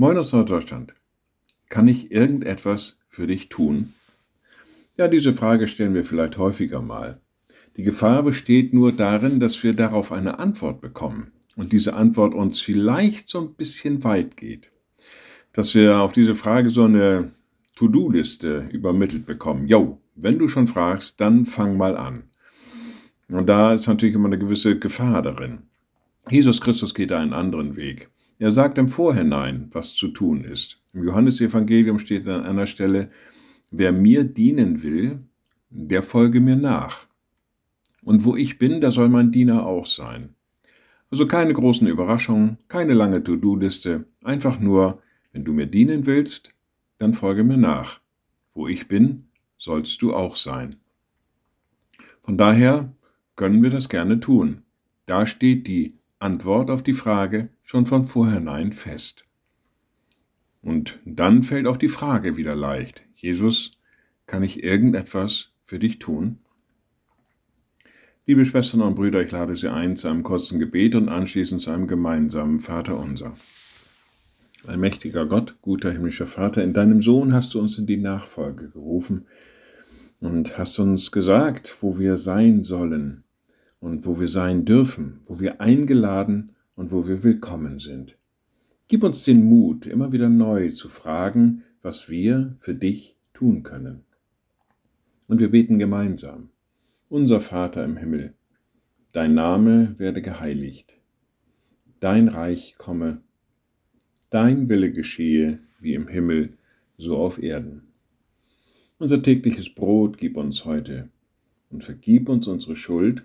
Moin aus Norddeutschland. Kann ich irgendetwas für dich tun? Ja, diese Frage stellen wir vielleicht häufiger mal. Die Gefahr besteht nur darin, dass wir darauf eine Antwort bekommen und diese Antwort uns vielleicht so ein bisschen weit geht. Dass wir auf diese Frage so eine To-Do-Liste übermittelt bekommen. Jo, wenn du schon fragst, dann fang mal an. Und da ist natürlich immer eine gewisse Gefahr darin. Jesus Christus geht einen anderen Weg. Er sagt im Vorhinein, was zu tun ist. Im Johannesevangelium steht an einer Stelle, wer mir dienen will, der folge mir nach. Und wo ich bin, da soll mein Diener auch sein. Also keine großen Überraschungen, keine lange To-Do-Liste, einfach nur, wenn du mir dienen willst, dann folge mir nach. Wo ich bin, sollst du auch sein. Von daher können wir das gerne tun. Da steht die Antwort auf die Frage schon von vornherein fest. Und dann fällt auch die Frage wieder leicht. Jesus, kann ich irgendetwas für dich tun? Liebe Schwestern und Brüder, ich lade Sie ein zu einem kurzen Gebet und anschließend zu einem gemeinsamen Vater unser. Allmächtiger Gott, guter himmlischer Vater, in deinem Sohn hast du uns in die Nachfolge gerufen und hast uns gesagt, wo wir sein sollen, und wo wir sein dürfen, wo wir eingeladen und wo wir willkommen sind. Gib uns den Mut, immer wieder neu zu fragen, was wir für dich tun können. Und wir beten gemeinsam. Unser Vater im Himmel, dein Name werde geheiligt, dein Reich komme, dein Wille geschehe wie im Himmel, so auf Erden. Unser tägliches Brot gib uns heute und vergib uns unsere Schuld,